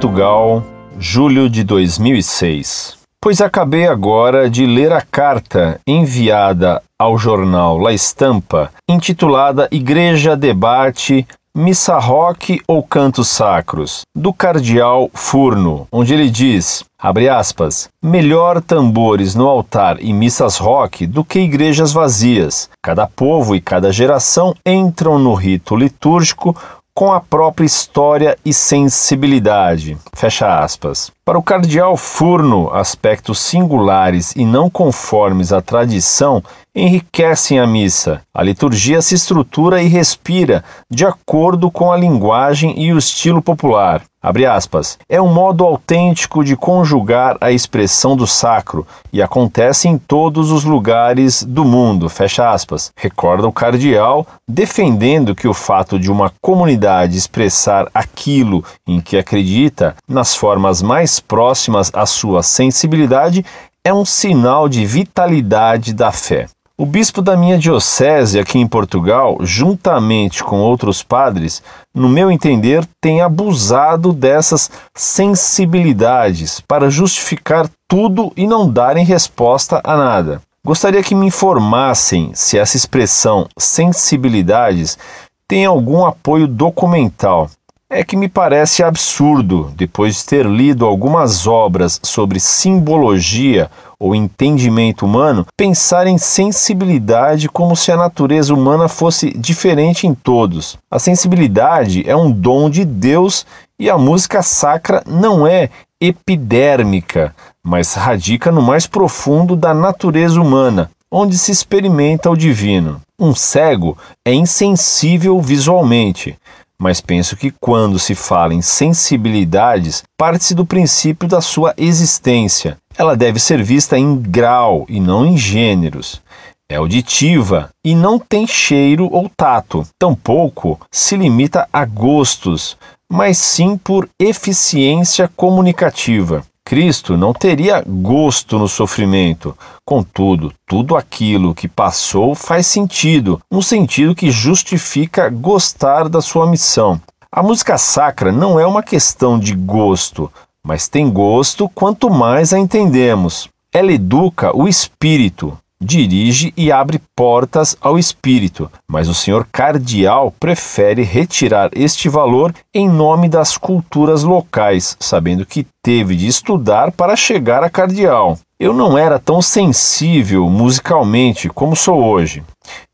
Portugal, julho de 2006. Pois acabei agora de ler a carta enviada ao jornal La Estampa, intitulada Igreja Debate Missa Rock ou Cantos Sacros, do Cardeal Furno, onde ele diz, abre aspas, melhor tambores no altar e missas rock do que igrejas vazias. Cada povo e cada geração entram no rito litúrgico com a própria história e sensibilidade. Fecha aspas. Para o cardeal Furno, aspectos singulares e não conformes à tradição enriquecem a missa. A liturgia se estrutura e respira de acordo com a linguagem e o estilo popular. Aspas. É um modo autêntico de conjugar a expressão do sacro e acontece em todos os lugares do mundo. Fecha aspas. Recorda o cardeal defendendo que o fato de uma comunidade expressar aquilo em que acredita nas formas mais próximas à sua sensibilidade é um sinal de vitalidade da fé. O bispo da minha diocese aqui em Portugal, juntamente com outros padres, no meu entender, tem abusado dessas sensibilidades para justificar tudo e não darem resposta a nada. Gostaria que me informassem se essa expressão sensibilidades tem algum apoio documental. É que me parece absurdo, depois de ter lido algumas obras sobre simbologia ou entendimento humano, pensar em sensibilidade como se a natureza humana fosse diferente em todos. A sensibilidade é um dom de Deus e a música sacra não é epidérmica, mas radica no mais profundo da natureza humana, onde se experimenta o divino. Um cego é insensível visualmente, mas penso que quando se fala em sensibilidades, parte-se do princípio da sua existência. Ela deve ser vista em grau e não em gêneros. É auditiva e não tem cheiro ou tato. Tampouco se limita a gostos, mas sim por eficiência comunicativa. Cristo não teria gosto no sofrimento. Contudo, tudo aquilo que passou faz sentido, no sentido que justifica gostar da sua missão. A música sacra não é uma questão de gosto, mas tem gosto quanto mais a entendemos. Ela educa o espírito, dirige e abre portas ao espírito, mas o senhor cardeal prefere retirar este valor em nome das culturas locais, sabendo que teve de estudar para chegar a cardeal. Eu não era tão sensível musicalmente como sou hoje.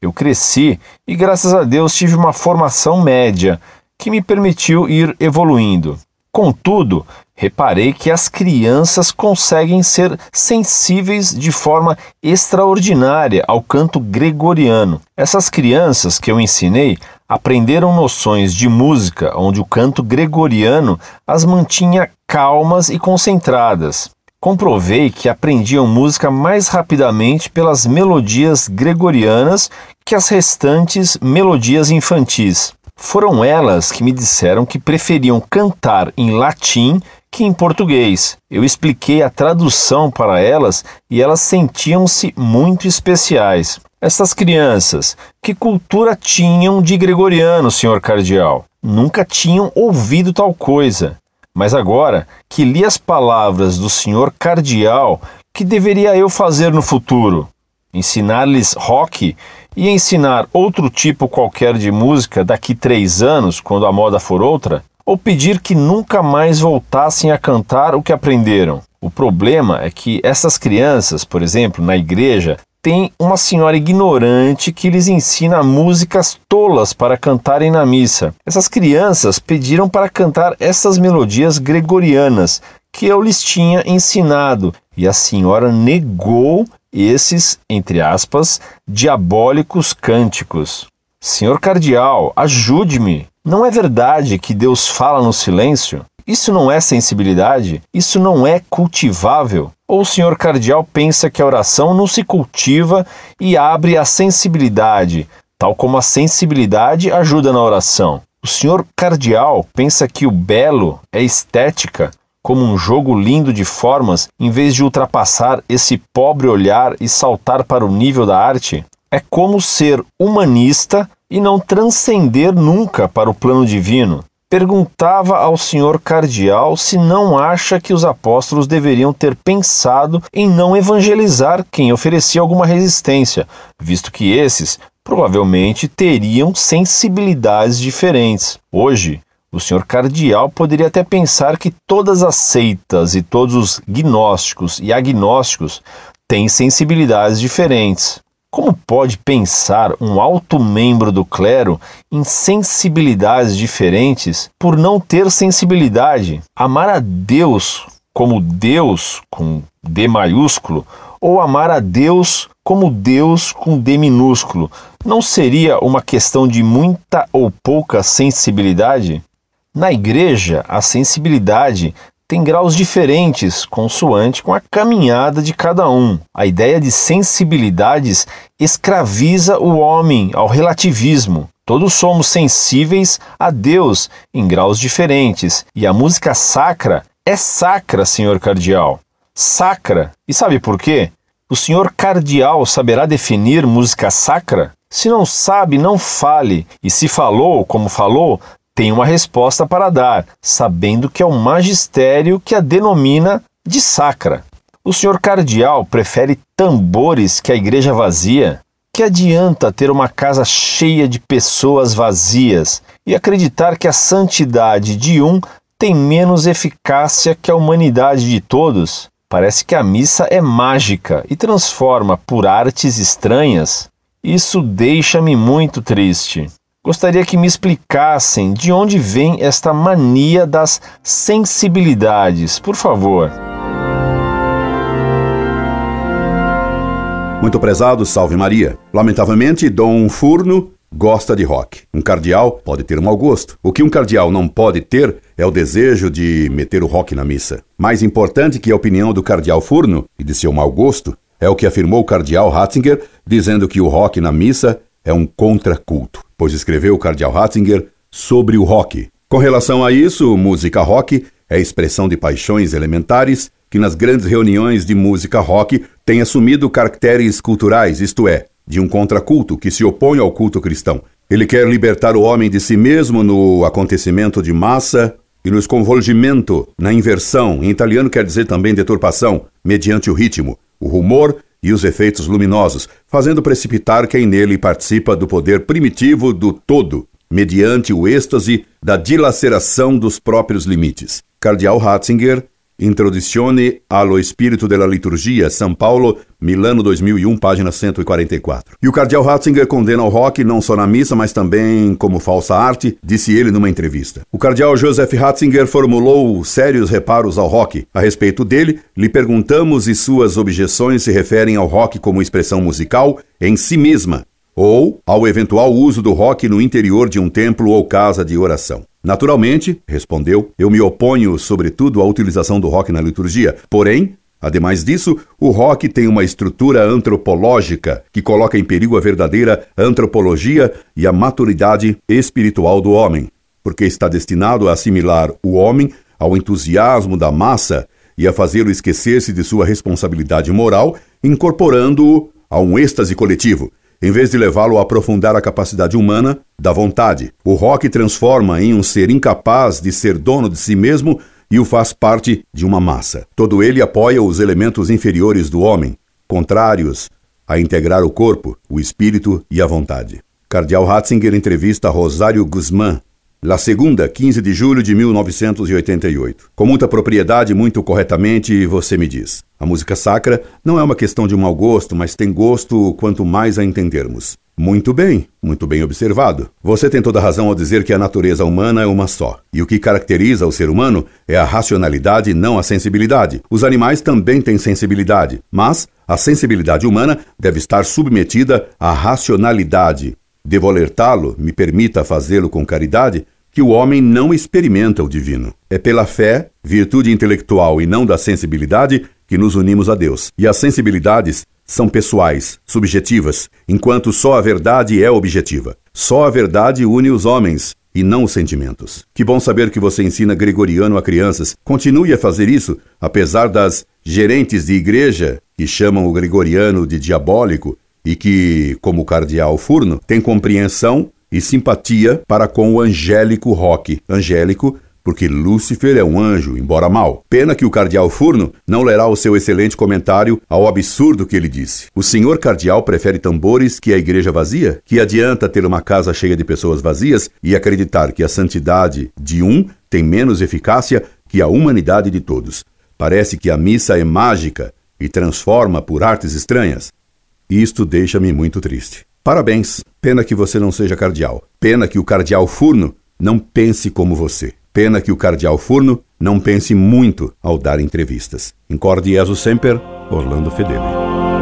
Eu cresci e, graças a Deus, tive uma formação média que me permitiu ir evoluindo. Contudo, reparei que as crianças conseguem ser sensíveis de forma extraordinária ao canto gregoriano. Essas crianças que eu ensinei aprenderam noções de música onde o canto gregoriano as mantinha calmas e concentradas. Comprovei que aprendiam música mais rapidamente pelas melodias gregorianas que as restantes melodias infantis. Foram elas que me disseram que preferiam cantar em latim que em português. Eu expliquei a tradução para elas e elas sentiam-se muito especiais. Essas crianças, que cultura tinham de gregoriano, senhor cardeal? Nunca tinham ouvido tal coisa. Mas agora que li as palavras do senhor cardeal, que deveria eu fazer no futuro? Ensinar-lhes rock e ensinar outro tipo qualquer de música daqui três anos, quando a moda for outra? Ou pedir que nunca mais voltassem a cantar o que aprenderam? O problema é que essas crianças, por exemplo, na igreja, têm uma senhora ignorante que lhes ensina músicas tolas para cantarem na missa. Essas crianças pediram para cantar essas melodias gregorianas que eu lhes tinha ensinado e a senhora negou esses, entre aspas, diabólicos cânticos. Senhor cardeal, ajude-me. Não é verdade que Deus fala no silêncio? Isso não é sensibilidade? Isso não é cultivável? Ou o senhor cardeal pensa que a oração não se cultiva e abre a sensibilidade, tal como a sensibilidade ajuda na oração? O senhor cardeal pensa que o belo é estética, como um jogo lindo de formas, em vez de ultrapassar esse pobre olhar e saltar para o nível da arte? É como ser humanista e não transcender nunca para o plano divino. perguntava ao senhor cardeal se não acha que os apóstolos deveriam ter pensado em não evangelizar quem oferecia alguma resistência, visto que esses provavelmente teriam sensibilidades diferentes. Hoje, o senhor cardeal poderia até pensar que todas as seitas e todos os gnósticos e agnósticos têm sensibilidades diferentes. Como pode pensar um alto membro do clero em sensibilidades diferentes por não ter sensibilidade? Amar a Deus como Deus com D maiúsculo ou amar a Deus como Deus com D minúsculo não seria uma questão de muita ou pouca sensibilidade? Na igreja, a sensibilidade tem graus diferentes, consoante com a caminhada de cada um. A ideia de sensibilidades escraviza o homem ao relativismo. Todos somos sensíveis a Deus em graus diferentes, e a música sacra é sacra, senhor cardeal. Sacra. E sabe por quê? O senhor cardeal saberá definir música sacra? Se não sabe, não fale, e se falou como falou, tem uma resposta para dar, sabendo que é o magistério que a denomina de sacra. O senhor cardeal prefere tambores que a igreja vazia? Que adianta ter uma casa cheia de pessoas vazias e acreditar que a santidade de um tem menos eficácia que a humanidade de todos? Parece que a missa é mágica e transforma por artes estranhas. Isso deixa-me muito triste. Gostaria que me explicassem de onde vem esta mania das sensibilidades, por favor. Muito prezado, salve Maria. Lamentavelmente, Dom Furno gosta de rock. Um cardeal pode ter um mau gosto. O que um cardeal não pode ter é o desejo de meter o rock na missa. Mais importante que a opinião do cardeal Furno e de seu mau gosto é o que afirmou o cardeal Ratzinger, dizendo que o rock na missa é um contraculto pois escreveu o cardeal Ratzinger sobre o rock. Com relação a isso, música rock é expressão de paixões elementares que nas grandes reuniões de música rock tem assumido caracteres culturais, isto é, de um contraculto que se opõe ao culto cristão. Ele quer libertar o homem de si mesmo no acontecimento de massa e no esconvolgimento, na inversão, em italiano quer dizer também deturpação, mediante o ritmo, o rumor e os efeitos luminosos, fazendo precipitar quem nele participa do poder primitivo do todo, mediante o êxtase da dilaceração dos próprios limites. Cardeal Ratzinger Introduzione allo Spirito della Liturgia, São Paulo, Milano 2001, página 144. E o cardeal Ratzinger condena o rock não só na missa, mas também como falsa arte, disse ele numa entrevista. O cardeal Joseph Ratzinger formulou sérios reparos ao rock. A respeito dele, lhe perguntamos se suas objeções se referem ao rock como expressão musical em si mesma, ou ao eventual uso do rock no interior de um templo ou casa de oração. Naturalmente, respondeu, eu me oponho, sobretudo, à utilização do rock na liturgia. Porém, ademais disso, o rock tem uma estrutura antropológica que coloca em perigo a verdadeira antropologia e a maturidade espiritual do homem, porque está destinado a assimilar o homem ao entusiasmo da massa e a fazê-lo esquecer-se de sua responsabilidade moral, incorporando-o a um êxtase coletivo em vez de levá-lo a aprofundar a capacidade humana da vontade. O rock transforma em um ser incapaz de ser dono de si mesmo e o faz parte de uma massa. Todo ele apoia os elementos inferiores do homem, contrários a integrar o corpo, o espírito e a vontade. Cardeal Ratzinger entrevista Rosário Guzmán, La Segunda, 15 de julho de 1988. Com muita propriedade, muito corretamente, você me diz. A música sacra não é uma questão de mau gosto, mas tem gosto quanto mais a entendermos. Muito bem, muito bem observado. Você tem toda razão ao dizer que a natureza humana é uma só. E o que caracteriza o ser humano é a racionalidade, não a sensibilidade. Os animais também têm sensibilidade, mas a sensibilidade humana deve estar submetida à racionalidade. Devo alertá-lo, me permita fazê-lo com caridade, que o homem não experimenta o divino. É pela fé, virtude intelectual e não da sensibilidade, que nos unimos a Deus. E as sensibilidades são pessoais, subjetivas, enquanto só a verdade é objetiva. Só a verdade une os homens e não os sentimentos. Que bom saber que você ensina gregoriano a crianças. Continue a fazer isso, apesar das gerentes de igreja que chamam o gregoriano de diabólico e que, como o cardeal Furno, tem compreensão e simpatia para com o angélico Roque. Angélico porque Lúcifer é um anjo, embora mau. Pena que o cardeal Furno não lerá o seu excelente comentário ao absurdo que ele disse. O senhor cardeal prefere tambores que a igreja vazia? Que adianta ter uma casa cheia de pessoas vazias e acreditar que a santidade de um tem menos eficácia que a humanidade de todos? Parece que a missa é mágica e transforma por artes estranhas. Isto deixa-me muito triste. Parabéns. Pena que você não seja cardeal. Pena que o cardeal Furno não pense como você. Pena que o cardeal Furno não pense muito ao dar entrevistas. Incorde Jesus Semper, Orlando Fedeli.